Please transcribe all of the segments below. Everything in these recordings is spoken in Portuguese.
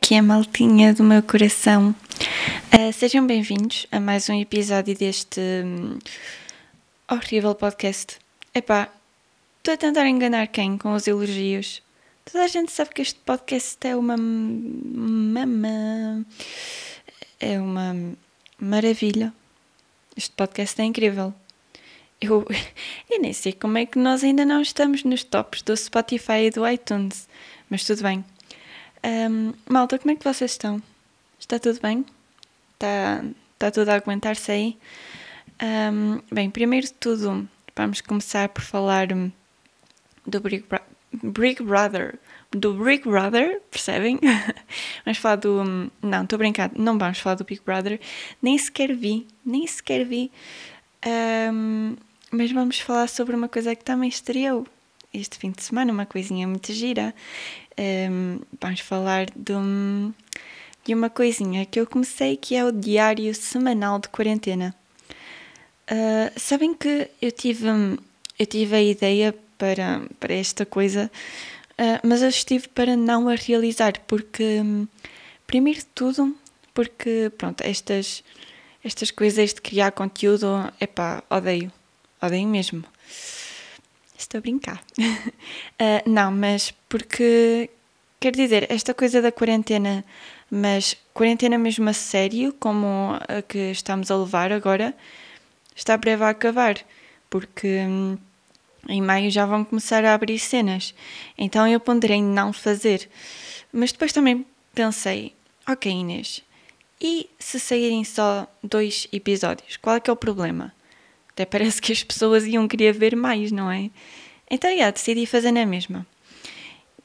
que é a maltinha do meu coração? Uh, sejam bem-vindos a mais um episódio deste hum, horrível podcast. Epá, estou a tentar enganar quem com os elogios? Toda a gente sabe que este podcast é uma. Mama. É uma maravilha. Este podcast é incrível. Eu, eu nem sei como é que nós ainda não estamos nos tops do Spotify e do iTunes, mas tudo bem. Um, malta, como é que vocês estão? Está tudo bem? Está, está tudo a aguentar-se aí? Um, bem, primeiro de tudo, vamos começar por falar hum, do Big, Bro Big Brother. Do Big Brother, percebem? vamos falar do. Hum, não, estou brincando, não vamos falar do Big Brother. Nem sequer vi, nem sequer vi. Um, mas vamos falar sobre uma coisa que também estreou este fim de semana, uma coisinha muito gira. Um, vamos falar de, um, de uma coisinha que eu comecei que é o diário semanal de quarentena. Uh, sabem que eu tive, eu tive a ideia para, para esta coisa, uh, mas eu estive para não a realizar, porque, primeiro de tudo, porque, pronto, estas, estas coisas de criar conteúdo, epá, odeio, odeio mesmo. Estou a brincar. uh, não, mas porque, quer dizer, esta coisa da quarentena, mas quarentena mesmo a sério, como a que estamos a levar agora, está breve a acabar, porque hum, em maio já vão começar a abrir cenas. Então eu ponderei não fazer. Mas depois também pensei, ok Inês, e se saírem só dois episódios, qual é que é o problema? Até parece que as pessoas iam querer ver mais, não é? Então, já, decidi fazer na mesma.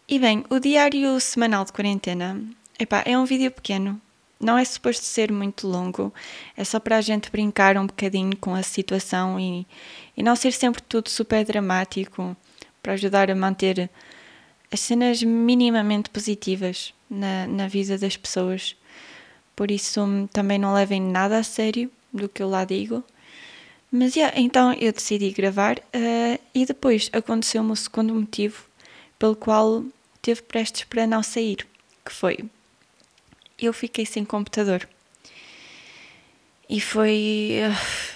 E bem, o diário semanal de quarentena epá, é um vídeo pequeno, não é suposto ser muito longo, é só para a gente brincar um bocadinho com a situação e, e não ser sempre tudo super dramático, para ajudar a manter as cenas minimamente positivas na, na vida das pessoas. Por isso, também não levem nada a sério do que eu lá digo. Mas yeah, então eu decidi gravar uh, e depois aconteceu-me o segundo motivo pelo qual teve prestes para não sair, que foi eu fiquei sem computador. E foi. Uh,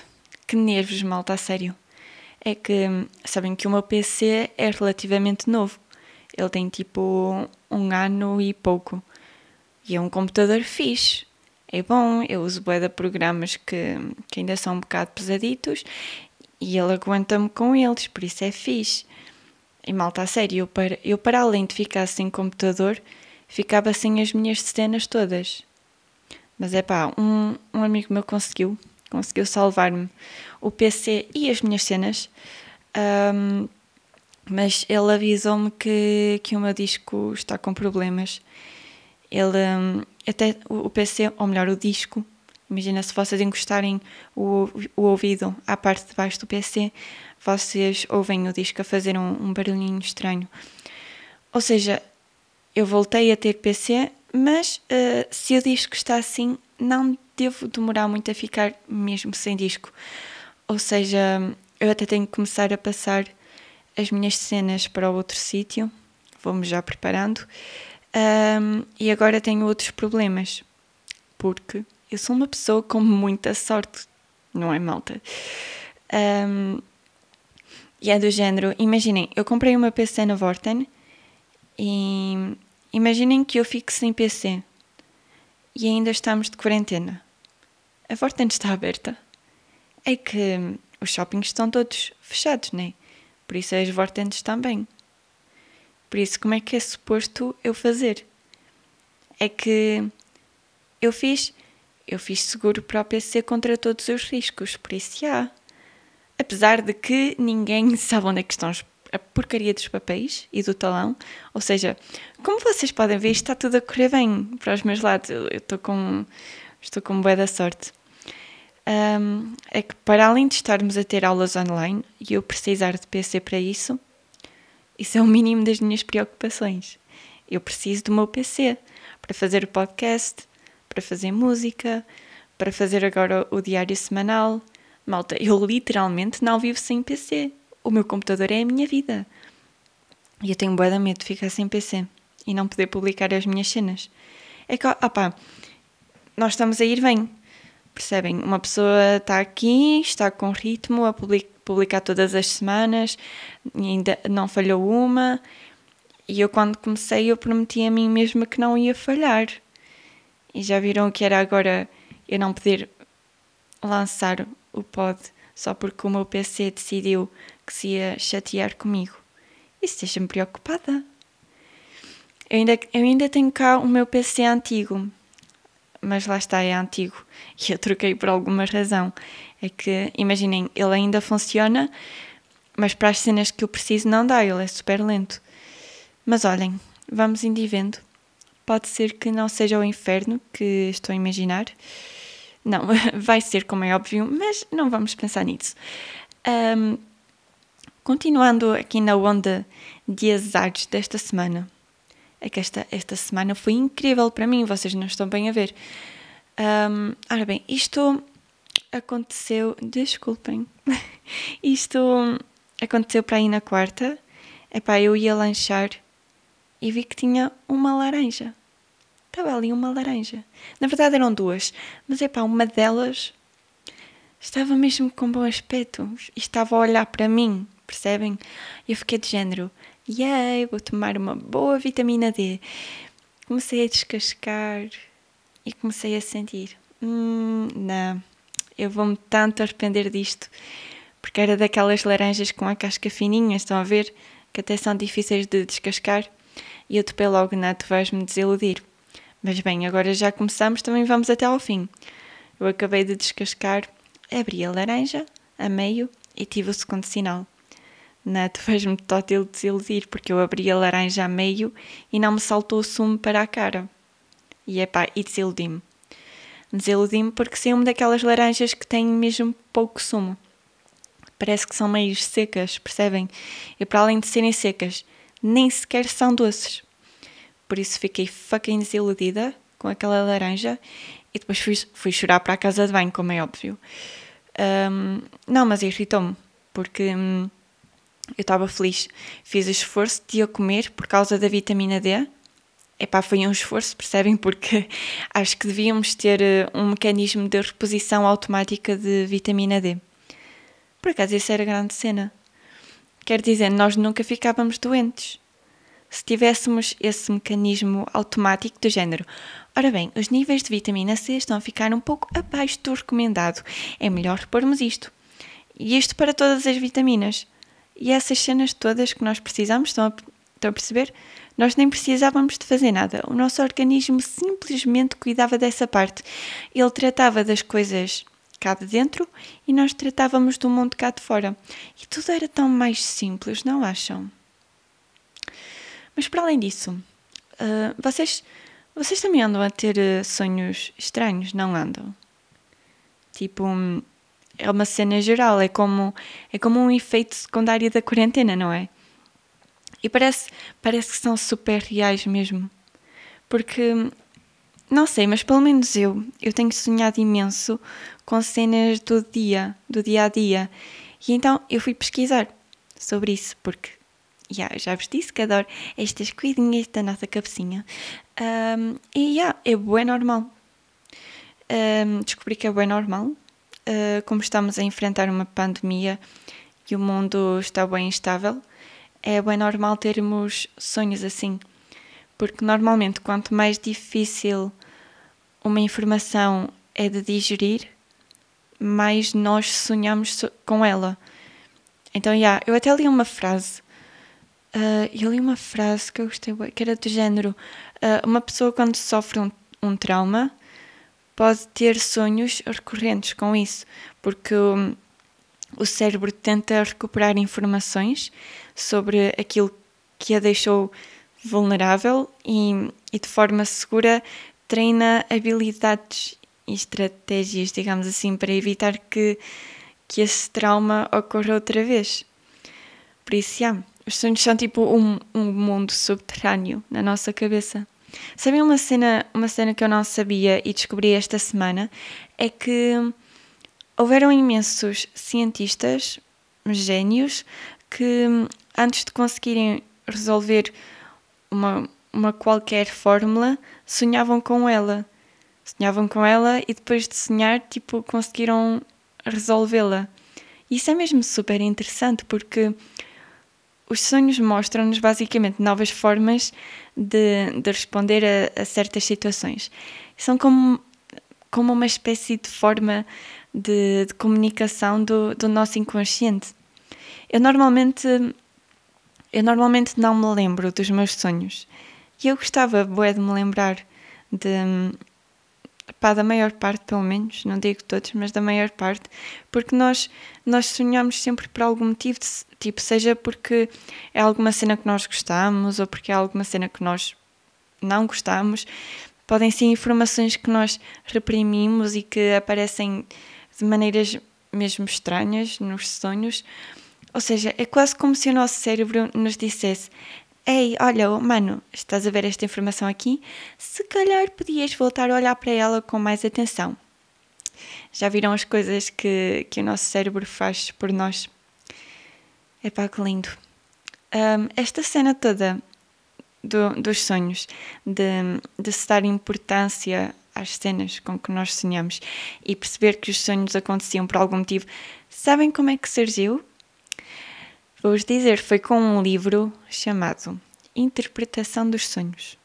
que nervos, malta, a sério. É que sabem que o meu PC é relativamente novo. Ele tem tipo um ano e pouco. E é um computador fixe é bom, eu uso bué de programas que, que ainda são um bocado pesaditos e ele aguenta-me com eles, por isso é fixe. E malta, a sério, eu para, eu para além de ficar sem computador, ficava sem as minhas cenas todas. Mas é pá, um, um amigo meu conseguiu, conseguiu salvar-me o PC e as minhas cenas, um, mas ele avisou-me que, que o meu disco está com problemas. Ele, um, até o PC, ou melhor, o disco. Imagina se vocês encostarem o, o ouvido à parte de baixo do PC, vocês ouvem o disco a fazer um, um barulhinho estranho. Ou seja, eu voltei a ter PC, mas uh, se o disco está assim, não devo demorar muito a ficar mesmo sem disco. Ou seja, eu até tenho que começar a passar as minhas cenas para outro sítio, vou-me já preparando. Um, e agora tenho outros problemas, porque eu sou uma pessoa com muita sorte, não é, malta? Um, e é do género, imaginem, eu comprei uma PC na Vorten e imaginem que eu fico sem PC e ainda estamos de quarentena. A Vorten está aberta. É que os shoppings estão todos fechados, né? Por isso as Vortens também. Por isso, como é que é suposto eu fazer? É que eu fiz, eu fiz seguro para o PC contra todos os riscos, por isso já. Apesar de que ninguém sabe onde é que estão a porcaria dos papéis e do talão, ou seja, como vocês podem ver, está tudo a correr bem para os meus lados. Eu estou com, estou com boa da sorte. Um, é que para além de estarmos a ter aulas online e eu precisar de PC para isso, isso é o mínimo das minhas preocupações. Eu preciso do meu PC para fazer o podcast, para fazer música, para fazer agora o diário semanal. Malta, eu literalmente não vivo sem PC. O meu computador é a minha vida. E eu tenho bué de medo de ficar sem PC e não poder publicar as minhas cenas. É que, opá, nós estamos a ir bem, percebem? Uma pessoa está aqui, está com ritmo a publicar todas as semanas, ainda não falhou uma, e eu quando comecei eu prometi a mim mesma que não ia falhar. E já viram que era agora eu não poder lançar o pod só porque o meu PC decidiu que se ia chatear comigo. Isso deixa-me preocupada. Eu ainda, eu ainda tenho cá o meu PC antigo, mas lá está, é antigo e eu troquei por alguma razão. É que, imaginem, ele ainda funciona, mas para as cenas que eu preciso não dá, ele é super lento. Mas olhem, vamos indo e vendo. Pode ser que não seja o inferno que estou a imaginar. Não, vai ser, como é óbvio, mas não vamos pensar nisso. Um, continuando aqui na onda de azares desta semana é que esta, esta semana foi incrível para mim, vocês não estão bem a ver. Um, ora bem, isto aconteceu, desculpem, isto aconteceu para aí na quarta. Epá, eu ia lanchar e vi que tinha uma laranja. Estava ali uma laranja. Na verdade eram duas, mas epá, uma delas estava mesmo com bom aspecto e estava a olhar para mim, percebem? E eu fiquei de género, Yay, vou tomar uma boa vitamina D. Comecei a descascar e comecei a sentir: hum, não, eu vou-me tanto arrepender disto. Porque era daquelas laranjas com a casca fininha, estão a ver? Que até são difíceis de descascar. E eu topei logo, não, tu vais-me desiludir. Mas bem, agora já começamos, também vamos até ao fim. Eu acabei de descascar, abri a laranja a meio e tive o segundo sinal. Não, tu vais-me total desiludir porque eu abri a laranja a meio e não me saltou o sumo para a cara. E epá, e desiludi-me. Desiludi-me porque saiu-me daquelas laranjas que têm mesmo pouco sumo. Parece que são meio secas, percebem? E para além de serem secas, nem sequer são doces. Por isso fiquei fucking desiludida com aquela laranja e depois fui, fui chorar para a casa de banho, como é óbvio. Um, não, mas irritou-me, porque hum, eu estava feliz. Fiz o esforço de a comer por causa da vitamina D. Epá, foi um esforço, percebem? Porque acho que devíamos ter eh, um mecanismo de reposição automática de vitamina D. Por acaso, isso era grande cena. Quer dizer, nós nunca ficávamos doentes. Se tivéssemos esse mecanismo automático do género, ora bem, os níveis de vitamina C estão a ficar um pouco abaixo do recomendado, é melhor repormos isto. E isto para todas as vitaminas. E essas cenas todas que nós precisamos, estão a, estão a perceber? Nós nem precisávamos de fazer nada. O nosso organismo simplesmente cuidava dessa parte. Ele tratava das coisas cá de dentro e nós tratávamos do mundo cá de fora. E tudo era tão mais simples, não acham? Mas para além disso, uh, vocês, vocês também andam a ter uh, sonhos estranhos, não andam? Tipo, um, é uma cena geral, é como, é como um efeito secundário da quarentena, não é? E parece, parece que são super reais mesmo. Porque, não sei, mas pelo menos eu, eu tenho sonhado imenso com cenas do dia, do dia a dia. E então eu fui pesquisar sobre isso, porque yeah, já vos disse que adoro estas coisinhas da nossa cabecinha. Um, e yeah, é bem normal. Um, descobri que é bem normal uh, como estamos a enfrentar uma pandemia e o mundo está bem instável, é bem normal termos sonhos assim, porque normalmente quanto mais difícil uma informação é de digerir, mais nós sonhamos com ela. Então, yeah, eu até li uma frase. Uh, eu li uma frase que eu gostei, que era do género: uh, uma pessoa quando sofre um, um trauma pode ter sonhos recorrentes com isso, porque o, cérebro tenta recuperar informações sobre aquilo que a deixou vulnerável e, e de forma segura treina habilidades e estratégias, digamos assim, para evitar que, que esse trauma ocorra outra vez. Por isso, yeah, os sonhos são tipo um, um mundo subterrâneo na nossa cabeça. Sabem uma cena, uma cena que eu não sabia e descobri esta semana? É que houveram imensos cientistas, gênios, que antes de conseguirem resolver uma, uma qualquer fórmula, sonhavam com ela. Sonhavam com ela e depois de sonhar, tipo, conseguiram resolvê-la. Isso é mesmo super interessante porque os sonhos mostram-nos basicamente novas formas de, de responder a, a, certas situações. São como, como uma espécie de forma de, de comunicação do, do nosso inconsciente. Eu normalmente, eu normalmente não me lembro dos meus sonhos. E eu gostava, bué, de me lembrar de, pá, da maior parte, pelo menos, não digo todos, mas da maior parte, porque nós, nós sonhamos sempre por algum motivo, de, tipo, seja porque é alguma cena que nós gostamos ou porque é alguma cena que nós não gostamos, podem ser informações que nós reprimimos e que aparecem de maneiras mesmo estranhas nos sonhos. Ou seja, é quase como se o nosso cérebro nos dissesse: Ei, olha, mano, estás a ver esta informação aqui? Se calhar podias voltar a olhar para ela com mais atenção. Já viram as coisas que, que o nosso cérebro faz por nós? É pá, que lindo. Um, esta cena toda do, dos sonhos, de, de se dar importância às cenas com que nós sonhamos e perceber que os sonhos aconteciam por algum motivo, sabem como é que surgiu? Vou-vos dizer, foi com um livro chamado Interpretação dos Sonhos.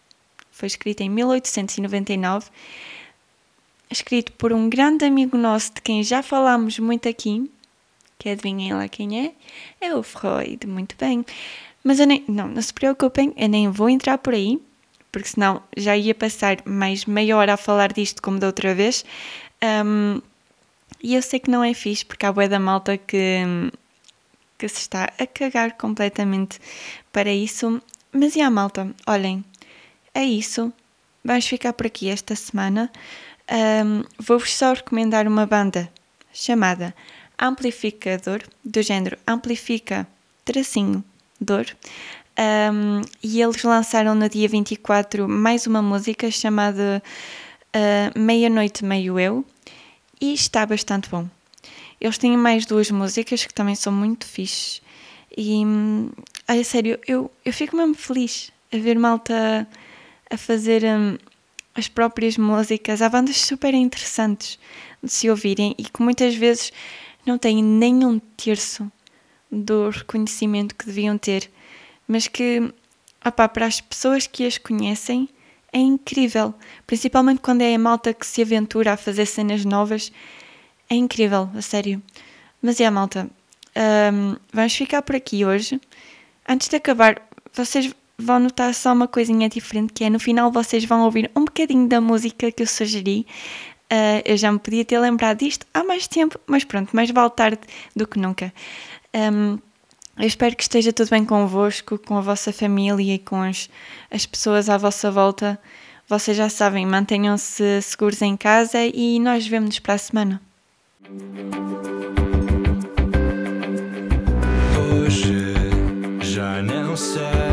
Foi escrito em 1899, escrito por um grande amigo nosso de quem já falámos muito aqui, que adivinhem lá quem é, é o Freud, muito bem. Mas eu nem, não, não se preocupem, eu nem vou entrar por aí, porque senão já ia passar mais meia hora a falar disto como da outra vez. Um, e eu sei que não é fixe, porque há boa da malta que que se está a cagar completamente para isso. Mas e a malta? Olhem, é isso. Vamos ficar por aqui esta semana. Um, Vou-vos só recomendar uma banda chamada Amplificador, do género Amplifica Tracinho Dor. Um, e eles lançaram no dia 24 mais uma música chamada uh, Meia-Noite Meio Eu e está bastante bom. Eles têm mais duas músicas que também são muito fixes. E, olha, sério, eu, eu fico mesmo feliz a ver malta a fazer um, as próprias músicas. Há bandas super interessantes de se ouvirem e que muitas vezes não têm nenhum terço do reconhecimento que deviam ter, mas que, opá, para as pessoas que as conhecem, é incrível. Principalmente quando é a malta que se aventura a fazer cenas novas é incrível, a sério. Mas é, malta, um, vamos ficar por aqui hoje. Antes de acabar, vocês vão notar só uma coisinha diferente, que é no final vocês vão ouvir um bocadinho da música que eu sugeri. Uh, eu já me podia ter lembrado disto há mais tempo, mas pronto, mais vale tarde do que nunca. Um, eu espero que esteja tudo bem convosco, com a vossa família e com as, as pessoas à vossa volta. Vocês já sabem, mantenham-se seguros em casa e nós vemos-nos para a semana. Hoje já não sei.